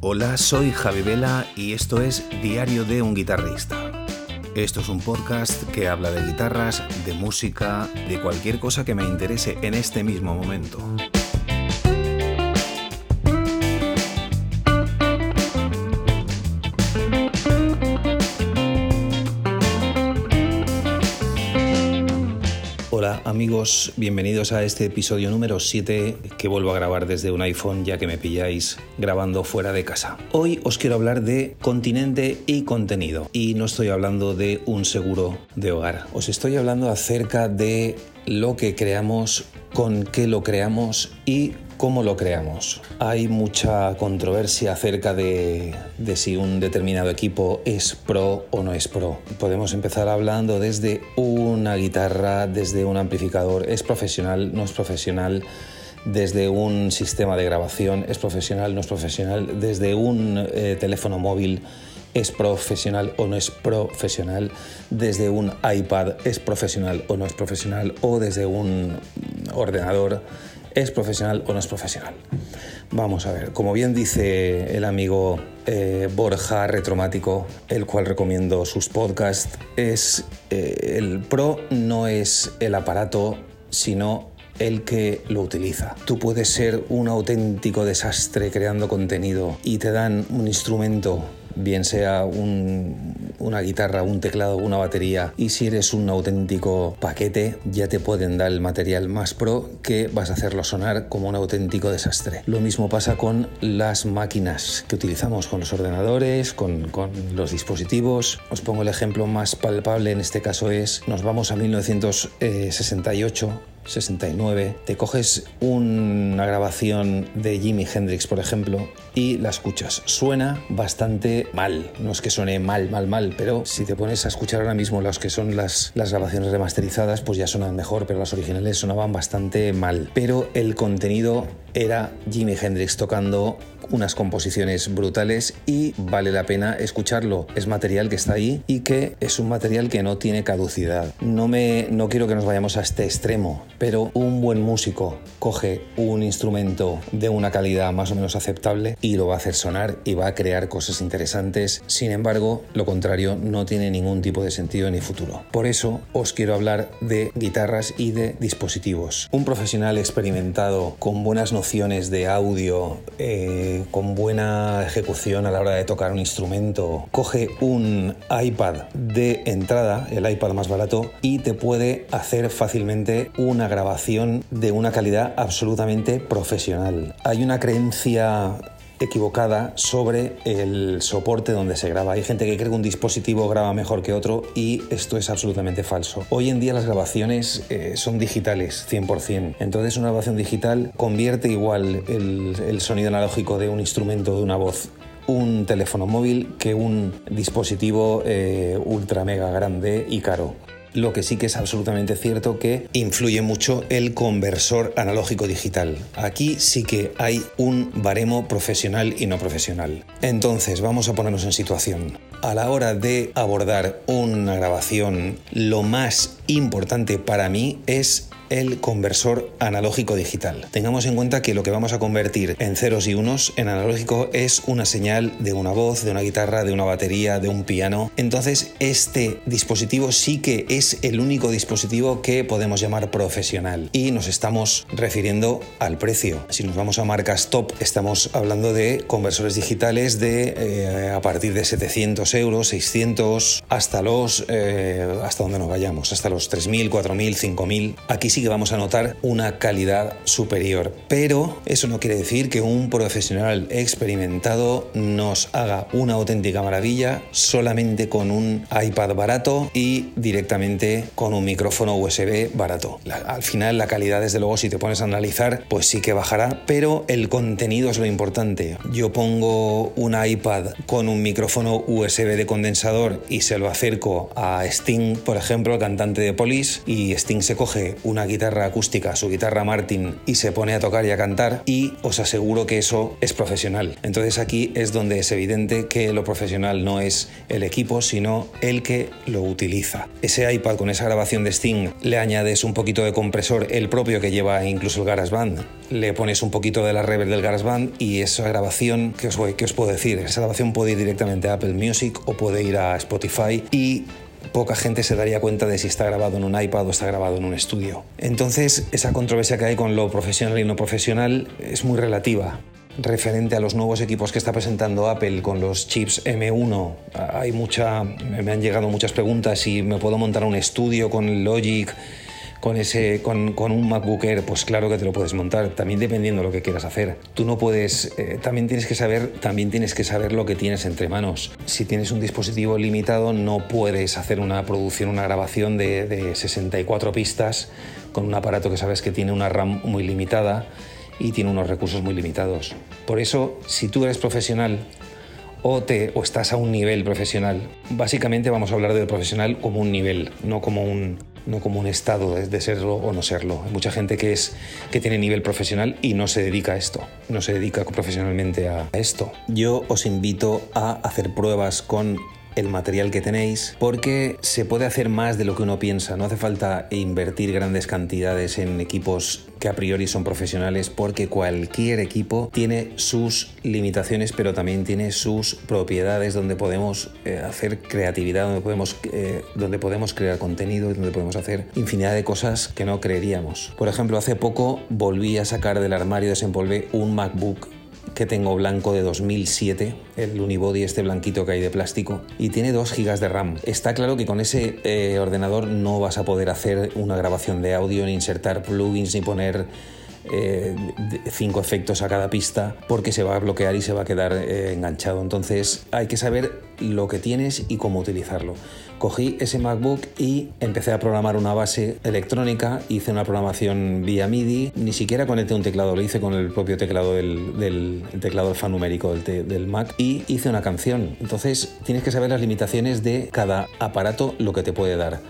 Hola, soy Javi Vela y esto es Diario de un guitarrista. Esto es un podcast que habla de guitarras, de música, de cualquier cosa que me interese en este mismo momento. Amigos, bienvenidos a este episodio número 7 que vuelvo a grabar desde un iPhone ya que me pilláis grabando fuera de casa. Hoy os quiero hablar de continente y contenido y no estoy hablando de un seguro de hogar. Os estoy hablando acerca de lo que creamos, con qué lo creamos y cómo lo creamos. Hay mucha controversia acerca de, de, si un determinado equipo es pro o no es pro. Podemos empezar hablando desde una guitarra, desde un amplificador, es profesional, no es profesional desde un sistema de grabación, es profesional, no es profesional, desde un eh, teléfono móvil, es profesional o no es profesional, desde un iPad, es profesional o no es profesional, o desde un ordenador, ¿Es profesional o no es profesional? Vamos a ver, como bien dice el amigo eh, Borja Retromático, el cual recomiendo sus podcasts, es eh, el pro no es el aparato, sino el que lo utiliza. Tú puedes ser un auténtico desastre creando contenido y te dan un instrumento bien sea una guitarra, un teclado, una batería, y si eres un auténtico paquete, ya te pueden dar el material más pro que vas a hacerlo sonar como un auténtico desastre. Lo mismo pasa con las máquinas que utilizamos, con los ordenadores, con, con los dispositivos. Os pongo el ejemplo más palpable en este caso es, nos vamos a 1968 69, te coges una grabación de Jimi Hendrix, por ejemplo, y la escuchas. Suena bastante mal. No es que suene mal, mal, mal, pero si te pones a escuchar ahora mismo las que son las, las grabaciones remasterizadas, pues ya suenan mejor, pero las originales sonaban bastante mal. Pero el contenido era Jimi Hendrix tocando unas composiciones brutales y vale la pena escucharlo. Es material que está ahí y que es un material que no tiene caducidad. No me no quiero que nos vayamos a este extremo, pero un buen músico coge un instrumento de una calidad más o menos aceptable y lo va a hacer sonar y va a crear cosas interesantes. Sin embargo, lo contrario no tiene ningún tipo de sentido ni futuro. Por eso os quiero hablar de guitarras y de dispositivos. Un profesional experimentado con buenas nociones de audio, eh, con buena ejecución a la hora de tocar un instrumento, coge un iPad de entrada, el iPad más barato, y te puede hacer fácilmente una grabación de una calidad absolutamente profesional. Hay una creencia equivocada sobre el soporte donde se graba. Hay gente que cree que un dispositivo graba mejor que otro y esto es absolutamente falso. Hoy en día las grabaciones eh, son digitales, 100%. Entonces una grabación digital convierte igual el, sonido analógico de un instrumento, de una voz, un teléfono móvil que un dispositivo eh, ultra mega grande y caro. Lo que sí que es absolutamente cierto que influye mucho el conversor analógico digital. Aquí sí que hay un baremo profesional y no profesional. Entonces, vamos a ponernos en situación. A la hora de abordar una grabación, lo más importante para mí es el conversor analógico digital. Tengamos en cuenta que lo que vamos a convertir en ceros y unos en analógico es una señal de una voz, de una guitarra, de una batería, de un piano. Entonces este dispositivo sí que es el único dispositivo que podemos llamar profesional y nos estamos refiriendo al precio. Si nos vamos a marcas top estamos hablando de conversores digitales de eh, a partir de 700 euros, 600 hasta los eh, hasta donde nos vayamos, hasta los 3.000, 4.000, 5.000. Aquí sí que vamos a notar una calidad superior. Pero eso no quiere decir que un profesional experimentado nos haga una auténtica maravilla solamente con un iPad barato y directamente con un micrófono USB barato. al final la calidad desde luego si te pones a analizar pues sí que bajará, pero el contenido es lo importante. Yo pongo un iPad con un micrófono USB USB de condensador y se lo acerco a Sting, por ejemplo, el cantante de Police, y Sting se coge una guitarra acústica, su guitarra Martin, y se pone a tocar y a cantar, y os aseguro que eso es profesional. Entonces aquí es donde es evidente que lo profesional no es el equipo, sino el que lo utiliza. Ese iPad con esa grabación de Sting le añades un poquito de compresor, el propio que lleva incluso el GarageBand, le pones un poquito de la reverb del GarageBand y esa grabación, ¿qué os, os puedo decir? Esa grabación puede ir directamente a Apple Music o puede ir a Spotify y poca gente se daría cuenta de si está grabado en un iPad o está grabado en un estudio. Entonces, esa controversia que hay con lo profesional y no profesional es muy relativa. Referente a los nuevos equipos que está presentando Apple con los chips M1, hay mucha, me han llegado muchas preguntas si me puedo montar un estudio con Logic con, ese, con, un MacBook Air, pues claro que te lo puedes montar, también dependiendo de lo que quieras hacer. Tú no puedes, eh, también tienes que saber, también tienes que saber lo que tienes entre manos. Si tienes un dispositivo limitado, no puedes hacer una producción, una grabación de, de 64 pistas con un aparato que sabes que tiene una RAM muy limitada y tiene unos recursos muy limitados. Por eso, si tú eres profesional o, te, o estás a un nivel profesional, básicamente vamos a hablar del profesional como un nivel, no como un, no como un estado de, serlo o no serlo. Hay mucha gente que, es, que tiene nivel profesional y no se dedica a esto, no se dedica profesionalmente a esto. Yo os invito a hacer pruebas con el material que tenéis, porque se puede hacer más de lo que uno piensa. No hace falta invertir grandes cantidades en equipos que a priori son profesionales, porque cualquier equipo tiene sus limitaciones, pero también tiene sus propiedades donde podemos eh, hacer creatividad, donde podemos, eh, donde podemos crear contenido y donde podemos hacer infinidad de cosas que no creeríamos. Por ejemplo, hace poco volví a sacar del armario, desempolvé un MacBook que tengo blanco de 2007, el unibody este blanquito que hay de plástico, y tiene 2 GB de RAM. Está claro que con ese eh, ordenador no vas a poder hacer una grabación de audio, ni insertar plugins, ni poner eh, cinco efectos a cada pista porque se va a bloquear y se va a quedar eh, enganchado. Entonces hay que saber lo que tienes y cómo utilizarlo. Cogí ese MacBook y empecé a programar una base electrónica, hice una programación vía MIDI, ni siquiera conecté un teclado, lo hice con el propio teclado del, teclado alfanumérico del, del Mac y hice una canción. Entonces tienes que saber las limitaciones de cada aparato, lo que te puede dar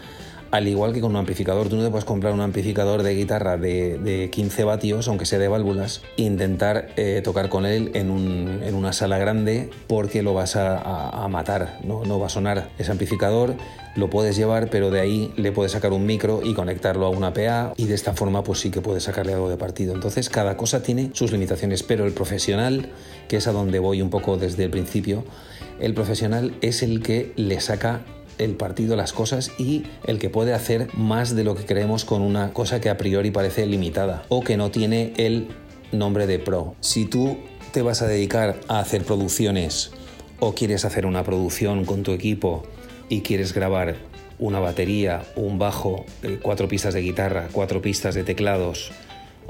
al igual que con un amplificador, tú no te puedes comprar un amplificador de guitarra de, 15 vatios, aunque sea de válvulas, e intentar eh, tocar con él en, una sala grande porque lo vas a, matar, ¿no? no va a sonar ese amplificador, lo puedes llevar, pero de ahí le puedes sacar un micro y conectarlo a una PA y de esta forma pues sí que puedes sacarle algo de partido. Entonces cada cosa tiene sus limitaciones, pero el profesional, que es a donde voy un poco desde el principio, el profesional es el que le saca el partido las cosas y el que puede hacer más de lo que creemos con una cosa que a priori parece limitada o que no tiene el nombre de pro. Si tú te vas a dedicar a hacer producciones o quieres hacer una producción con tu equipo y quieres grabar una batería, un bajo, eh, cuatro pistas de guitarra, cuatro pistas de teclados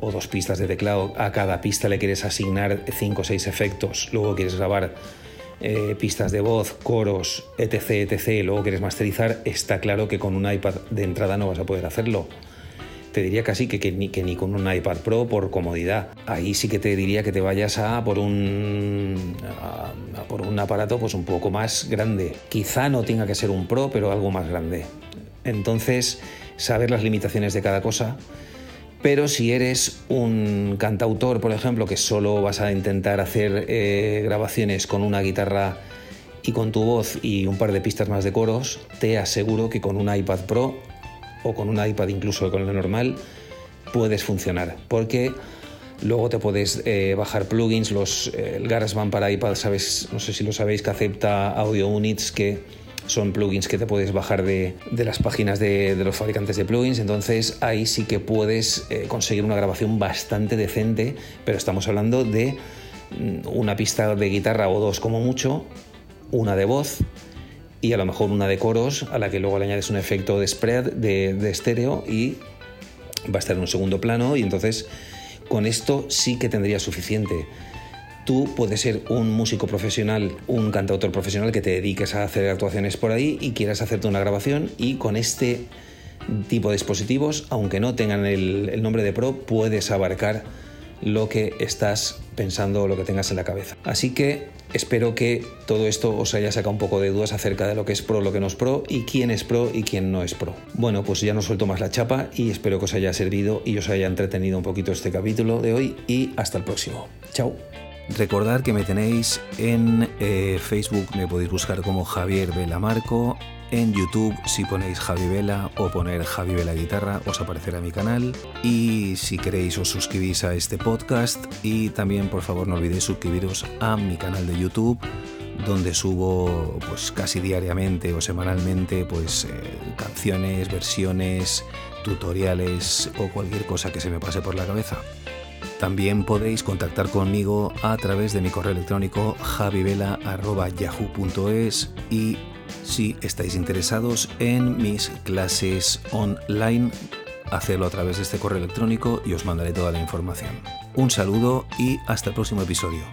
o dos pistas de teclado, a cada pista le quieres asignar cinco o seis efectos, luego quieres grabar eh, pistas de voz, coros, etc, etc, luego quieres masterizar, está claro que con un iPad de entrada no vas a poder hacerlo. Te diría casi que, que, ni, que ni con un iPad Pro por comodidad. Ahí sí que te diría que te vayas a por un, por un aparato pues un poco más grande. Quizá no tenga que ser un Pro, pero algo más grande. Entonces, saber las limitaciones de cada cosa pero si eres un cantautor, por ejemplo, que solo vas a intentar hacer eh, grabaciones con una guitarra y con tu voz y un par de pistas más de coros, te aseguro que con un iPad Pro o con un iPad incluso con lo normal puedes funcionar. Porque luego te puedes eh, bajar plugins, los, eh, el GarageBand para iPad, sabes, no sé si lo sabéis, que acepta audio units que son plugins que te puedes bajar de, las páginas de, los fabricantes de plugins, entonces ahí sí que puedes eh, conseguir una grabación bastante decente, pero estamos hablando de mm, una pista de guitarra o dos como mucho, una de voz y a lo mejor una de coros a la que luego le añades un efecto de spread de, de estéreo y va a estar en un segundo plano y entonces con esto sí que tendría suficiente tú puedes ser un músico profesional, un cantautor profesional que te dediques a hacer actuaciones por ahí y quieras hacerte una grabación y con este tipo de dispositivos, aunque no tengan el, nombre de Pro, puedes abarcar lo que estás pensando o lo que tengas en la cabeza. Así que espero que todo esto os haya sacado un poco de dudas acerca de lo que es pro, lo que no es pro y quién es pro y quién no es pro. Bueno, pues ya no suelto más la chapa y espero que os haya servido y os haya entretenido un poquito este capítulo de hoy y hasta el próximo. Chao. Recordad que me tenéis en eh, Facebook, me podéis buscar como Javier Velamarco. En YouTube, si ponéis Javi Vela o poner Javi Vela Guitarra, os aparecerá mi canal. Y si queréis, os suscribís a este podcast. Y también, por favor, no olvidéis suscribiros a mi canal de YouTube donde subo pues casi diariamente o semanalmente pues eh, canciones, versiones, tutoriales o cualquier cosa que se me pase por la cabeza. También podéis contactar conmigo a través de mi correo electrónico javivela.yahoo.es y si estáis interesados en mis clases online, hacedlo a través de este correo electrónico y os mandaré toda la información. Un saludo y hasta el próximo episodio.